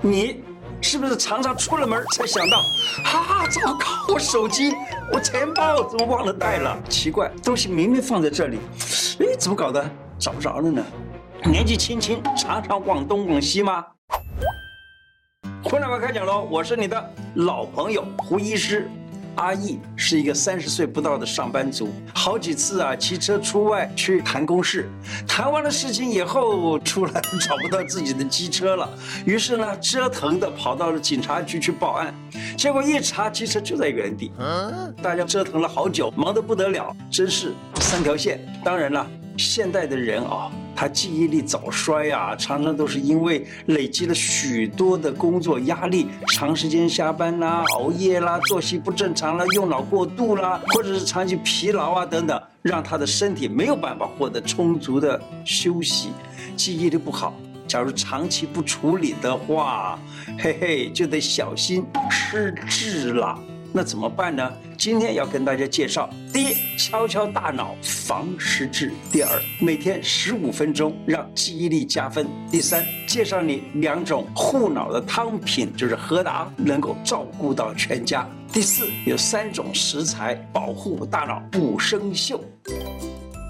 你是不是常常出了门才想到，啊，糟糕，我手机、我钱包怎么忘了带了？奇怪，东西明明放在这里，哎，怎么搞的？找不着了呢？年纪轻轻常常往东往西吗？胡乃文开讲喽，我是你的老朋友胡医师。阿义是一个三十岁不到的上班族，好几次啊骑车出外去谈公事，谈完了事情以后出来 找不到自己的机车了，于是呢折腾的跑到了警察局去报案，结果一查机车就在原地，大家折腾了好久，忙得不得了，真是三条线。当然了，现代的人啊。他记忆力早衰啊，常常都是因为累积了许多的工作压力，长时间下班啦、熬夜啦、作息不正常啦、用脑过度啦，或者是长期疲劳啊等等，让他的身体没有办法获得充足的休息，记忆力不好。假如长期不处理的话，嘿嘿，就得小心失智了。那怎么办呢？今天要跟大家介绍：第一，敲敲大脑防失智；第二，每天十五分钟让记忆力加分；第三，介绍你两种护脑的汤品，就是和达能够照顾到全家；第四，有三种食材保护大脑不生锈。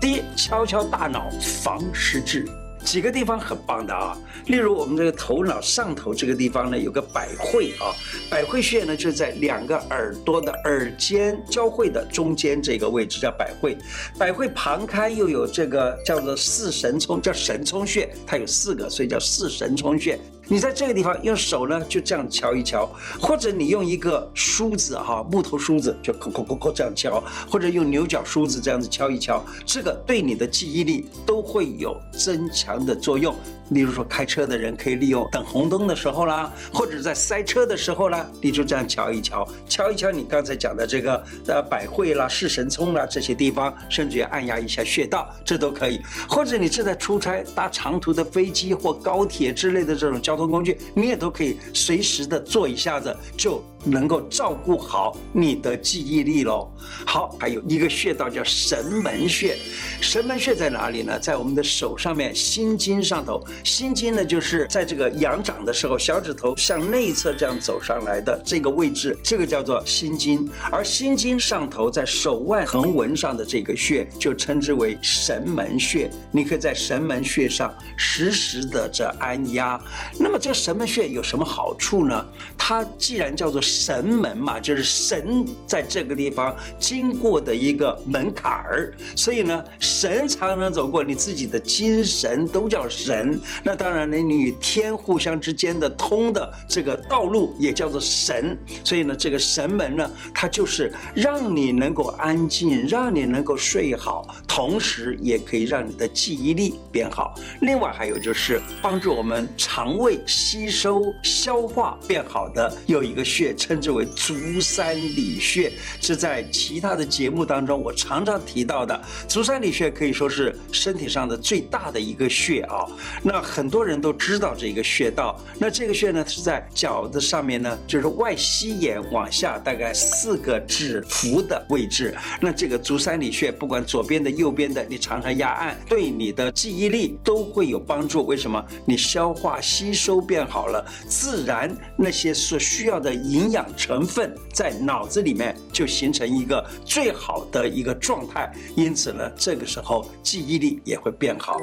第一，敲敲大脑防失智。几个地方很棒的啊，例如我们这个头脑上头这个地方呢，有个百会啊，百会穴呢就在两个耳朵的耳尖交汇的中间这个位置叫百会，百会旁开又有这个叫做四神聪，叫神聪穴，它有四个，所以叫四神聪穴。你在这个地方用手呢，就这样敲一敲，或者你用一个梳子哈，木头梳子就抠抠抠抠这样敲，或者用牛角梳子这样子敲一敲，这个对你的记忆力都会有增强的作用。例如说，开车的人可以利用等红灯的时候啦，或者在塞车的时候啦，你就这样敲一敲，敲一敲你刚才讲的这个呃百会啦、视神聪啦这些地方，甚至于按压一下穴道，这都可以。或者你正在出差搭长途的飞机或高铁之类的这种交通工具，你也都可以随时的做一下子就。能够照顾好你的记忆力喽。好，还有一个穴道叫神门穴，神门穴在哪里呢？在我们的手上面心经上头。心经呢，就是在这个仰掌的时候，小指头向内侧这样走上来的这个位置，这个叫做心经。而心经上头在手腕横纹上的这个穴，就称之为神门穴。你可以在神门穴上实时的这按压。那么这神门穴有什么好处呢？它既然叫做神门嘛，就是神在这个地方经过的一个门槛儿，所以呢，神常常走过，你自己的精神都叫神。那当然呢，你与天互相之间的通的这个道路也叫做神。所以呢，这个神门呢，它就是让你能够安静，让你能够睡好，同时也可以让你的记忆力变好。另外还有就是帮助我们肠胃吸收、消化变好的有一个穴。称之为足三里穴，是在其他的节目当中我常常提到的。足三里穴可以说是身体上的最大的一个穴啊。那很多人都知道这个穴道。那这个穴呢是在脚的上面呢，就是外膝眼往下大概四个指腹的位置。那这个足三里穴，不管左边的、右边的，你常常压按，对你的记忆力都会有帮助。为什么？你消化吸收变好了，自然那些所需要的营养养。成分在脑子里面就形成一个最好的一个状态，因此呢，这个时候记忆力也会变好。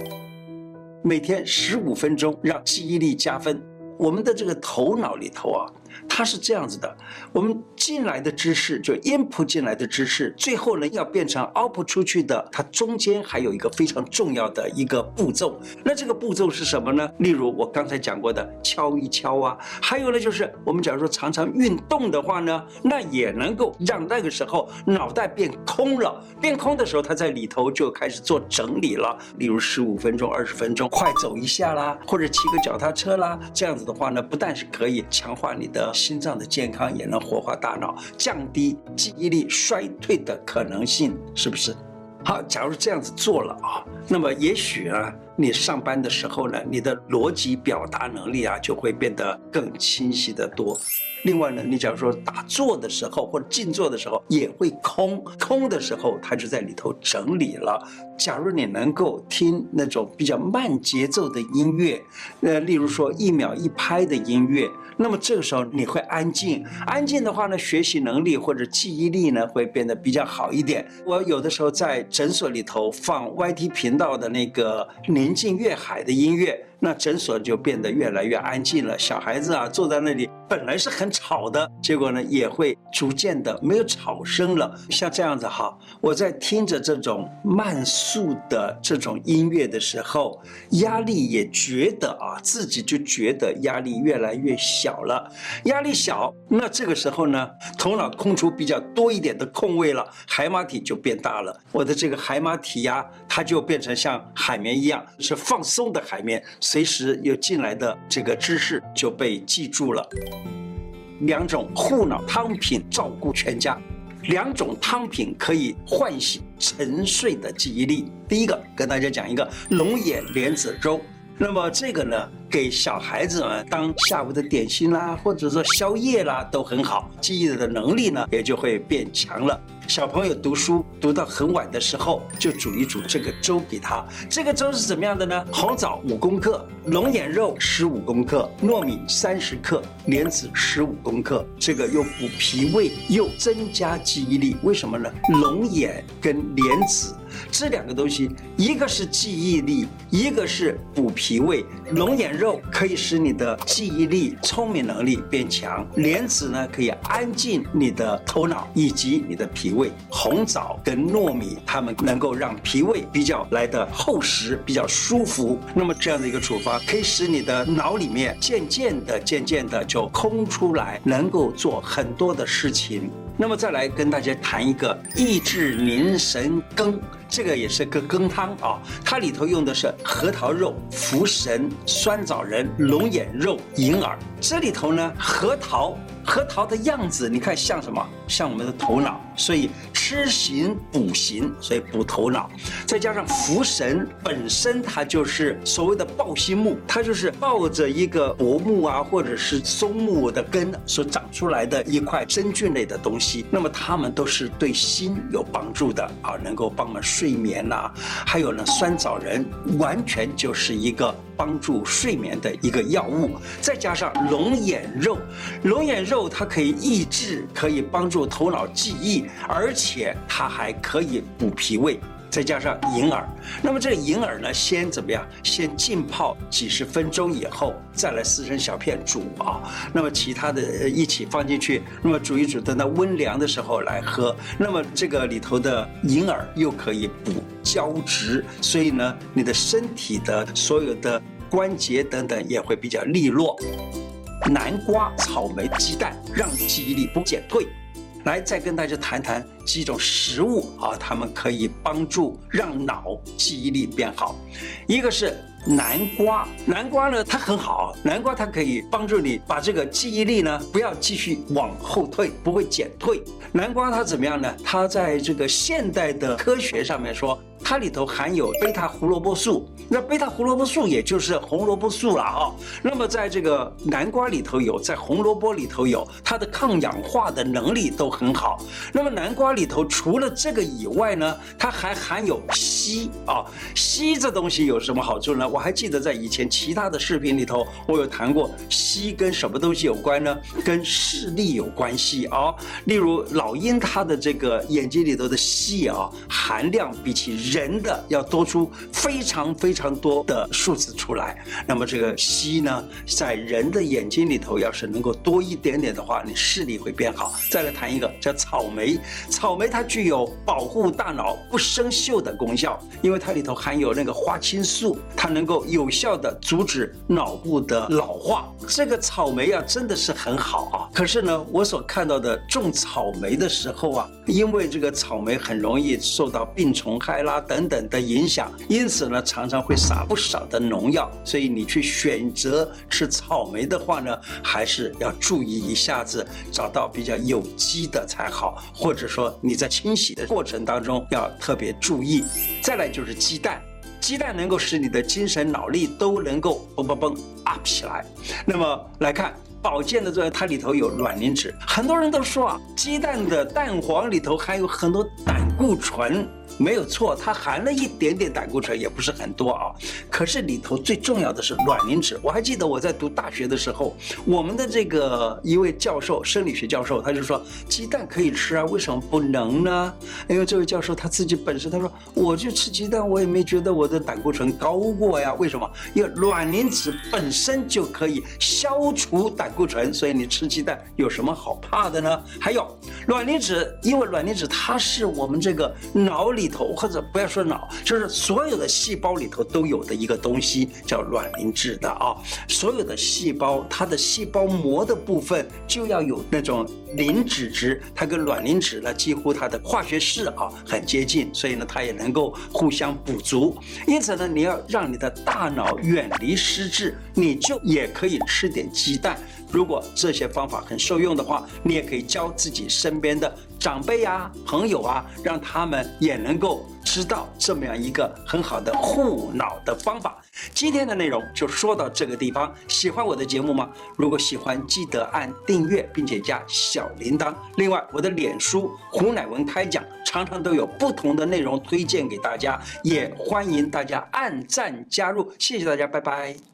每天十五分钟，让记忆力加分。我们的这个头脑里头啊。它是这样子的，我们进来的知识就 input 进来的知识，最后呢要变成 output 出去的，它中间还有一个非常重要的一个步骤。那这个步骤是什么呢？例如我刚才讲过的敲一敲啊，还有呢就是我们假如说常常运动的话呢，那也能够让那个时候脑袋变空了。变空的时候，它在里头就开始做整理了。例如十五分钟、二十分钟快走一下啦，或者骑个脚踏车啦，这样子的话呢，不但是可以强化你的。心脏的健康也能活化大脑，降低记忆力衰退的可能性，是不是？好，假如这样子做了啊，那么也许啊，你上班的时候呢，你的逻辑表达能力啊，就会变得更清晰得多。另外呢，你假如说打坐的时候或者静坐的时候也会空，空的时候它就在里头整理了。假如你能够听那种比较慢节奏的音乐，呃，例如说一秒一拍的音乐，那么这个时候你会安静，安静的话呢，学习能力或者记忆力呢会变得比较好一点。我有的时候在诊所里头放 YT 频道的那个宁静粤海的音乐。那诊所就变得越来越安静了，小孩子啊坐在那里本来是很吵的，结果呢也会逐渐的没有吵声了。像这样子哈，我在听着这种慢速的这种音乐的时候，压力也觉得啊自己就觉得压力越来越小了。压力小，那这个时候呢，头脑空出比较多一点的空位了，海马体就变大了。我的这个海马体呀，它就变成像海绵一样，是放松的海绵。随时有进来的这个知识就被记住了。两种护脑汤品照顾全家，两种汤品可以唤醒沉睡的记忆力。第一个跟大家讲一个龙眼莲子粥，那么这个呢，给小孩子们当下午的点心啦，或者说宵夜啦，都很好，记忆的能力呢也就会变强了。小朋友读书读到很晚的时候，就煮一煮这个粥给他。这个粥是怎么样的呢？红枣五公克，龙眼肉十五公克，糯米三十克，莲子十五公克。这个又补脾胃又增加记忆力，为什么呢？龙眼跟莲子这两个东西，一个是记忆力，一个是补脾胃。龙眼肉可以使你的记忆力、聪明能力变强，莲子呢可以安静你的头脑以及你的脾胃。红枣跟糯米，它们能够让脾胃比较来的厚实，比较舒服。那么这样的一个处方，可以使你的脑里面渐渐的、渐渐的就空出来，能够做很多的事情。那么再来跟大家谈一个益智凝神羹，这个也是个羹汤啊，它里头用的是核桃肉、茯神、酸枣仁、龙眼肉、银耳。这里头呢，核桃。核桃的样子，你看像什么？像我们的头脑，所以吃行补行，所以补头脑。再加上茯神本身，它就是所谓的抱心木，它就是抱着一个柏木啊，或者是松木的根所长出来的一块真菌类的东西。那么它们都是对心有帮助的啊，能够帮我们睡眠呐、还有呢，酸枣仁完全就是一个。帮助睡眠的一个药物，再加上龙眼肉，龙眼肉它可以抑制，可以帮助头脑记忆，而且它还可以补脾胃。再加上银耳，那么这个银耳呢，先怎么样？先浸泡几十分钟以后，再来撕成小片煮啊。那么其他的一起放进去，那么煮一煮，等到温凉的时候来喝。那么这个里头的银耳又可以补胶质，所以呢，你的身体的所有的关节等等也会比较利落。南瓜、草莓、鸡蛋，让记忆力不减退。来，再跟大家谈谈几种食物啊，它们可以帮助让脑记忆力变好。一个是南瓜，南瓜呢，它很好，南瓜它可以帮助你把这个记忆力呢，不要继续往后退，不会减退。南瓜它怎么样呢？它在这个现代的科学上面说。它里头含有贝塔胡萝卜素，那贝塔胡萝卜素也就是红萝卜素了啊。那么在这个南瓜里头有，在红萝卜里头有，它的抗氧化的能力都很好。那么南瓜里头除了这个以外呢，它还含有硒啊。硒这东西有什么好处呢？我还记得在以前其他的视频里头，我有谈过硒跟什么东西有关呢？跟视力有关系啊。例如老鹰它的这个眼睛里头的硒啊含量比起人的要多出非常非常多的数字出来，那么这个硒呢，在人的眼睛里头要是能够多一点点的话，你视力会变好。再来谈一个叫草莓，草莓它具有保护大脑不生锈的功效，因为它里头含有那个花青素，它能够有效地阻止脑部的老化。这个草莓啊，真的是很好啊。可是呢，我所看到的种草莓的时候啊，因为这个草莓很容易受到病虫害啦。等等的影响，因此呢，常常会撒不少的农药。所以你去选择吃草莓的话呢，还是要注意一下子找到比较有机的才好，或者说你在清洗的过程当中要特别注意。再来就是鸡蛋。鸡蛋能够使你的精神脑力都能够蹦蹦蹦 up 起来。那么来看保健的作用，它里头有卵磷脂。很多人都说啊，鸡蛋的蛋黄里头含有很多胆固醇。没有错，它含了一点点胆固醇，也不是很多啊。可是里头最重要的是卵磷脂。我还记得我在读大学的时候，我们的这个一位教授，生理学教授，他就说鸡蛋可以吃啊，为什么不能呢？因为这位教授他自己本身他说，我就吃鸡蛋，我也没觉得我的胆固醇高过呀。为什么？因为卵磷脂本身就可以消除胆固醇，所以你吃鸡蛋有什么好怕的呢？还有卵磷脂，因为卵磷脂它是我们这个脑里里。头或者不要说脑，就是所有的细胞里头都有的一个东西叫卵磷脂的啊。所有的细胞，它的细胞膜的部分就要有那种磷脂质，它跟卵磷脂呢几乎它的化学式啊很接近，所以呢它也能够互相补足。因此呢，你要让你的大脑远离失智，你就也可以吃点鸡蛋。如果这些方法很受用的话，你也可以教自己身边的长辈啊、朋友啊，让他们也能够知道这么样一个很好的护脑的方法。今天的内容就说到这个地方。喜欢我的节目吗？如果喜欢，记得按订阅，并且加小铃铛。另外，我的脸书胡乃文开讲常常都有不同的内容推荐给大家，也欢迎大家按赞加入。谢谢大家，拜拜。